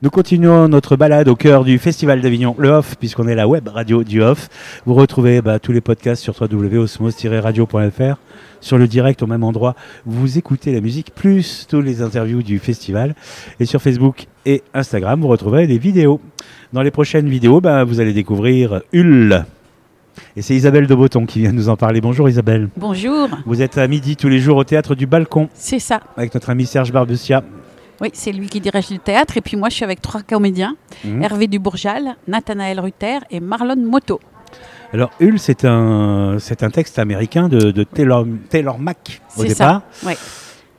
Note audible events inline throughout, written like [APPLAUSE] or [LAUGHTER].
Nous continuons notre balade au cœur du Festival d'Avignon, le Off, puisqu'on est la web radio du Off. Vous retrouvez bah, tous les podcasts sur www.osmos-radio.fr. Sur le direct au même endroit, vous écoutez la musique plus tous les interviews du festival. Et sur Facebook et Instagram, vous retrouverez les vidéos. Dans les prochaines vidéos, bah, vous allez découvrir Hull. Et c'est Isabelle de Botton qui vient nous en parler. Bonjour Isabelle. Bonjour. Vous êtes à midi tous les jours au théâtre du Balcon C'est ça. avec notre ami Serge Barbecia. Oui, c'est lui qui dirige le théâtre. Et puis moi, je suis avec trois comédiens Mhm. Hervé Dubourjal, Nathanaël Ruther et Marlon Moto. Alors, Hull, c'est un, c'est un texte américain de, de Taylor, Taylor Mack au C'est départ. ça.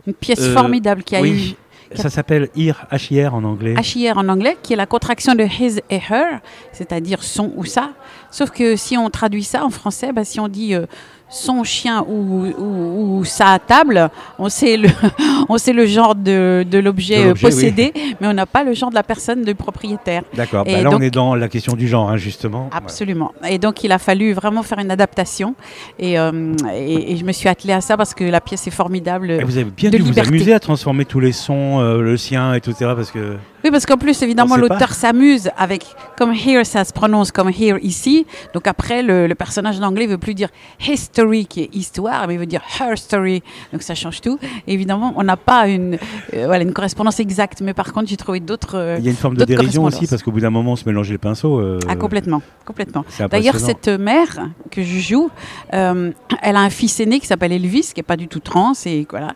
Une pièce Euh, formidable qui a oui. Ça s'appelle Here, H-I-R en anglais. eu HIR en anglais, qui est la contraction de his et her, c'est-à-dire son ou ça. Sauf que si on traduit ça en français, bah, si on dit euh, son chien ou, ou, ou sa table, on sait le, [LAUGHS] on sait le genre de, de l'objet euh, possédé, mais on n'a pas le genre de la personne, du propriétaire. D'accord. Bah là, on est dans la question du genre, hein, justement. Absolument. Et donc, il a fallu vraiment faire une adaptation. Et, euh, et, et je me suis attelée à ça parce que la pièce est formidable. Et vous avez bien de dû liberté. vous amuser à transformer tous les sons, euh, le sien, etc. Parce que Oui, parce qu'en plus, évidemment, l'auteur s'amuse avec, comme here, ça se prononce comme here ici. Donc après, le, le personnage d'anglais veut plus dire history, qui est histoire, mais il veut dire her story. Donc ça change tout. Et évidemment, on n'a pas une, euh, voilà, une correspondance exacte. Mais par contre, j'ai trouvé d'autres. euh, il y a une forme de dérision aussi, parce qu'au bout d'un moment, on se mélangeait les pinceaux. euh, Ah, complètement, complètement. D'ailleurs, cette mère que je joue, euh, elle a un fils aîné qui s'appelle Elvis, qui est pas du tout trans, et voilà.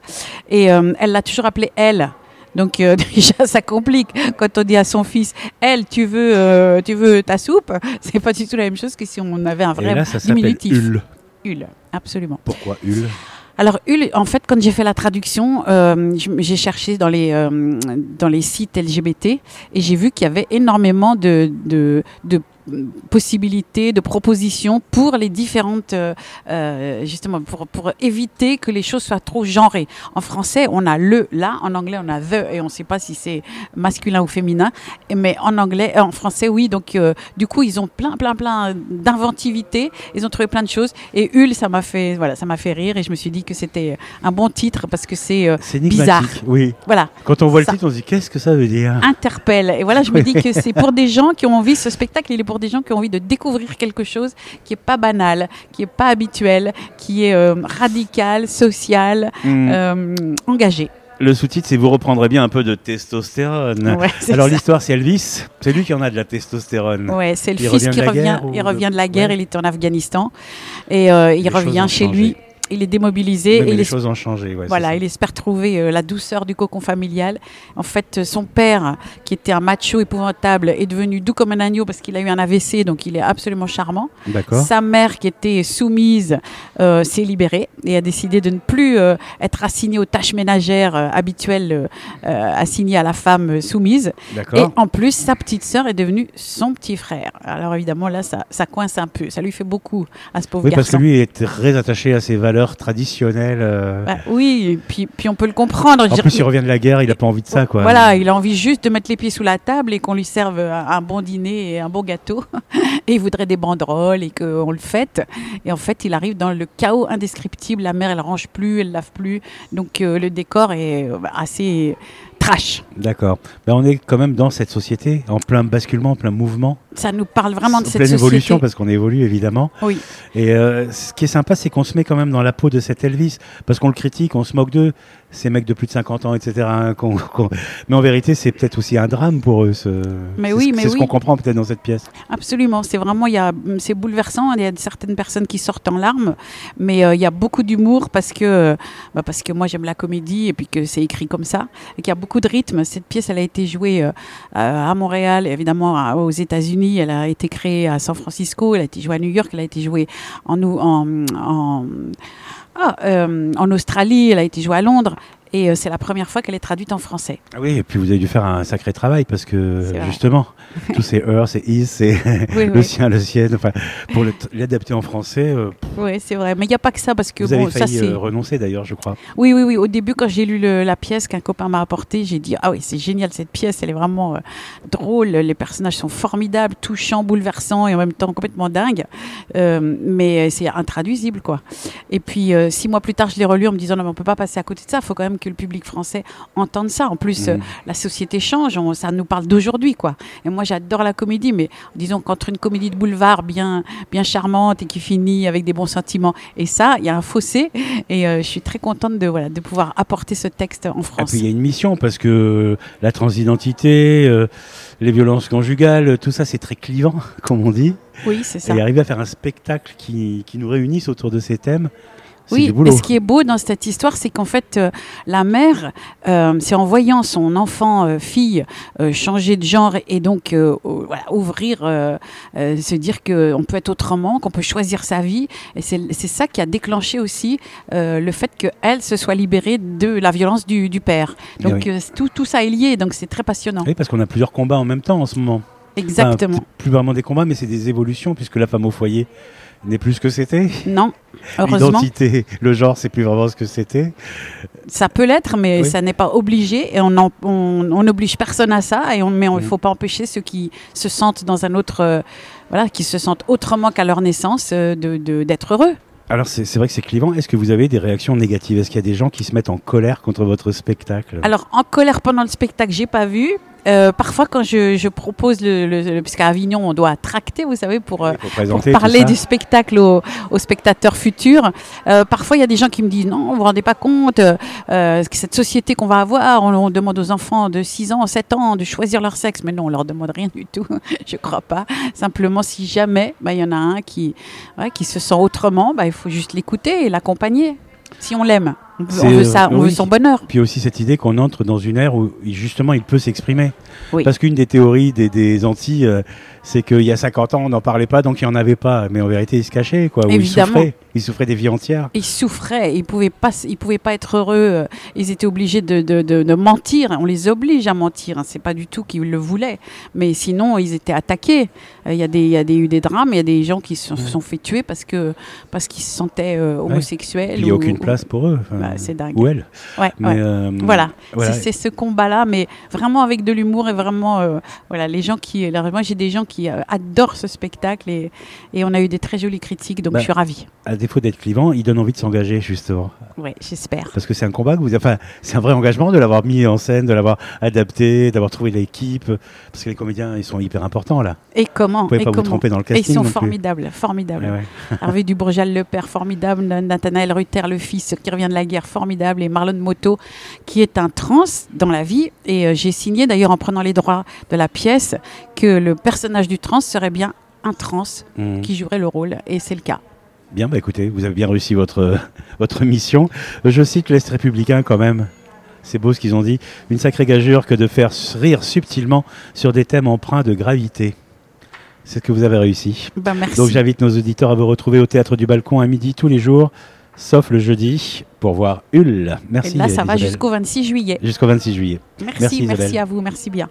Et elle l'a toujours appelé elle. Donc euh, [LAUGHS] déjà, ça complique quand on dit à son fils, elle, tu veux, euh, tu veux ta soupe? C'est pas du tout la même chose que si on avait un Et vrai là, ça diminutif. Hull. Hull, absolument. Pourquoi Hull? Alors, Hull, en fait, quand j'ai fait la traduction, euh, j'ai cherché dans les, dans les sites LGBT et j'ai vu qu'il y avait énormément de, de, de possibilités, de propositions pour les différentes, euh, euh, justement, pour, pour éviter que les choses soient trop genrées. En français, on a le, là, en anglais, on a the, et on ne sait pas si c'est masculin ou féminin, mais en anglais, euh, en français, oui, donc euh, du coup, ils ont plein, plein, plein d'inventivité, ils ont trouvé plein de choses, et Hull, ça m'a fait, voilà, ça m'a fait rire, et je me suis dit que c'était un bon titre, parce que c'est, euh, Bizarre. Oui. voilà, Quand on voit Ça. le titre, on se dit qu'est-ce que ça veut dire? Interpelle. Et voilà, je me dis que c'est pour des gens qui ont envie, ce spectacle, il est pour des gens qui ont envie de découvrir quelque chose qui est pas banal, qui est pas habituel, qui est euh, radical, social, Hmm. euh, engagé. Le sous-titre, c'est vous reprendrez bien un peu de testostérone. Ouais, Alors l'histoire, c'est Elvis. C'est lui qui en a de la testostérone. Ouais, c'est le Il fils revient qui revient. Il de- revient de la guerre. Ouais. Il est en Afghanistan et euh, il Les revient chez lui. Il est démobilisé Mais et il les choses ont changé. ouais, Voilà, il espère trouver euh, la douceur du cocon familial. En fait, euh, son père, qui était un macho épouvantable, est devenu doux comme un agneau parce qu'il a eu un AVC, donc il est absolument charmant. Sa mère, qui était soumise, euh, s'est libérée et a décidé de ne plus euh, être assignée aux tâches ménagères habituelles assignées à la femme soumise. Et en plus, sa petite sœur est devenue son petit frère. Alors évidemment, là, ça, ça coince un peu. Ça lui fait beaucoup à ce pauvre Oui, parce que garçon. lui est très attaché à ses valeurs traditionnelles. euh. Bah, oui, puis, puis on peut le comprendre. En plus, dire, il revient de la guerre, il n'a pas envie de ça, quoi. Voilà, il a envie juste de mettre les pieds sous la table et qu'on lui serve un, un bon dîner et un bon gâteau. [LAUGHS] Et il voudrait des banderoles et qu'on le fête. Et en fait, il arrive dans le chaos indescriptible. La mère, elle range plus, elle lave plus. Donc euh, le décor est euh, assez trash. D'accord. Ben, on est quand même dans cette société, en plein basculement, en plein mouvement, Ça nous parle vraiment de cette pleine société. évolution, parce qu'on évolue évidemment. Oui. Et euh, ce qui est sympa, c'est qu'on se met quand même dans la peau de cet Elvis, parce qu'on le critique, on se moque d'eux, ces mecs de plus de 50 ans, etc. hein, Mais en vérité, c'est peut-être aussi un drame pour eux. Ce... Mais oui, ce- mais C'est ce qu'on comprend peut-être dans cette pièce. Absolument, c'est vraiment, il y a, c'est bouleversant. Il y a certaines personnes qui sortent en larmes, mais euh, il y a beaucoup d'humour parce que, bah, parce que moi j'aime la comédie et puis que c'est écrit comme ça et qu'il y a beaucoup de rythme. Cette pièce, elle a été jouée euh, à Montréal, évidemment à- aux États-Unis. Elle a été créée à San Francisco, elle a été jouée à New York, elle a été jouée en, ah, euh, Australie, elle a été jouée à Londres. Et euh, c'est la première fois qu'elle est traduite en français. Ah oui, et puis vous avez dû faire un sacré travail, parce que justement, [LAUGHS] tous ces heures, ces is, c'est Oui, [LAUGHS] le oui. sien, le sien, enfin, pour l'adapter en français, euh, Oui, c'est vrai. Mais il n'y a pas que ça parce que vous bon, avez failli euh, renoncer d'ailleurs, je crois. Oui, oui, oui. Au début, quand j'ai lu le- la pièce qu'un copain m'a apportée, j'ai dit Ah oui, c'est génial cette pièce, elle est vraiment euh, drôle, les personnages sont formidables, touchants, bouleversants et en même temps complètement dingues. Euh, mais c'est intraduisible, quoi. Et puis, six mois plus tard, je l'ai relu en me disant Non, mais on peut pas passer à côté de ça, il faut quand même que le public français entende ça. En plus, Mm. euh, la société change, on- ça nous parle d'aujourd'hui, quoi. Et moi, j'adore la comédie, mais disons qu'entre une comédie de boulevard bien, bien charmante et qui finit avec des bons sentiments et ça, il y a un fossé. Et euh, je suis très contente de, voilà, de pouvoir apporter ce texte en Et France. puis il y a une mission parce que la transidentité, euh, les violences conjugales, tout ça c'est très clivant, [LAUGHS] comme on dit. oui, c'est ça. Et arriver à faire un spectacle qui, qui nous réunisse autour de ces thèmes, Oui, du et ce qui est beau dans cette histoire, c'est qu'en fait, euh, la mère, euh, c'est en voyant son enfant, euh, fille, changer de genre et donc voilà, ouvrir, se dire qu'on peut être autrement, qu'on peut choisir sa vie. Et c'est ça qui a déclenché aussi le fait qu'elle se soit libérée de la violence du, du père. Eh Donc oui. tout, tout ça est lié, donc c'est très passionnant. Oui, parce qu'on a plusieurs combats en même temps en ce moment. Enfin, Exactement. peut-être plus vraiment des combats, mais c'est des évolutions puisque la femme au foyer n'est plus ce que c'était. Non, heureusement. L'identité, le genre, c'est plus vraiment ce que c'était. Ça peut l'être, mais Oui. ça n'est pas obligé et on n'oblige personne à ça. Et on, mais il ne Mm. faut pas empêcher ceux qui se sentent dans un autre, euh, voilà, qui se sentent autrement qu'à leur naissance, euh, de d'être heureux. Alors c'est c'est vrai que c'est clivant. Est-ce que vous avez des réactions négatives? Est-ce qu'il y a des gens qui se mettent en colère contre votre spectacle? Alors en colère pendant le spectacle, j'ai pas vu. Euh, parfois, quand je, je propose le, le, le- puisqu'à Avignon, on doit tracter, vous savez, pour, euh, présenter tout parler du spectacle aux, aux spectateurs futurs. Euh, parfois, il y a des gens qui me disent non, vous vous rendez pas compte, euh, euh, cette société qu'on va avoir, on, on demande aux enfants de 6 ans, 7 ans de choisir leur sexe, mais non, on leur demande rien du tout, [LAUGHS] je crois pas. Simplement, si jamais bah, il y en a un qui, ouais, qui se sent autrement, bah, il faut juste l'écouter et l'accompagner. Si on l'aime, on, veut- on C'est, veut ça, on oui. veut son bonheur. Puis aussi cette idée qu'on entre dans une ère où il- justement il peut s'exprimer. Oui. Parce qu'une des théories des, des Antilles, euh, c'est qu'il y a 50 ans on n'en parlait pas donc il n'y en avait pas. Mais en vérité il se cachait quoi. Ou il Évidemment. souffrait. Il souffrait des vies entières. Ils souffraient, ils pouvaient pas, ils pouvaient pas être heureux. euh, Ils étaient obligés de, de, de, de mentir. On les oblige à mentir. hein. C'est pas du tout qu'ils le voulaient, mais sinon ils étaient attaqués. Euh, Il y a des, il y a des, eu des drames. Il y a des gens qui se sont, fait tuer parce que parce qu'ils se sentaient euh, homosexuels. Il n'y a ou- aucune place pour eux. Enfin, Bah, c'est dingue. Ou elle. Ouais, Mais, ouais. euh, Voilà, voilà. c'est ce combat-là, mais vraiment avec de l'humour et vraiment, euh, voilà, les gens qui, alors, moi j'ai des gens qui adorent ce spectacle et, et on a eu des très jolies critiques, donc Bah. je suis ravie. À défaut d'être clivant, il donne envie de s'engager justement. Ouais, j'espère. Parce que c'est un combat que vous enfin, c'est un vrai engagement de l'avoir mis en scène, de l'avoir adapté, d'avoir trouvé l'équipe. Parce que les comédiens, ils sont hyper importants là. Et comment Vous pouvez et pas vous tromper dans le Et ils casting. sont formidables, formidables. Ouais, ouais. Hervé le père, formidable. Nathanaël Ruther, le fils, qui revient de la guerre, formidable. Et Marlon Moto, qui est un trans dans la vie. Et euh, j'ai signé, d'ailleurs, en prenant les droits de la pièce, que le personnage du trans serait bien un trans Mhm. qui jouerait le rôle. Et c'est le cas. Bien, bah écoutez, vous avez bien réussi votre, [LAUGHS] votre mission. Je cite l'Est républicain quand même. C'est beau ce qu'ils ont dit. Une sacrée gageure que de faire rire subtilement sur des thèmes empreints de gravité. C'est ce que vous avez réussi. Ben, merci. Donc j'invite nos auditeurs à vous retrouver au Théâtre du Balcon à midi tous les jours, sauf le jeudi, pour voir Hull. Merci. et là, ça va jusqu'au 26 juillet. Jusqu'au 26 juillet. Merci, Merci, à vous, merci bien.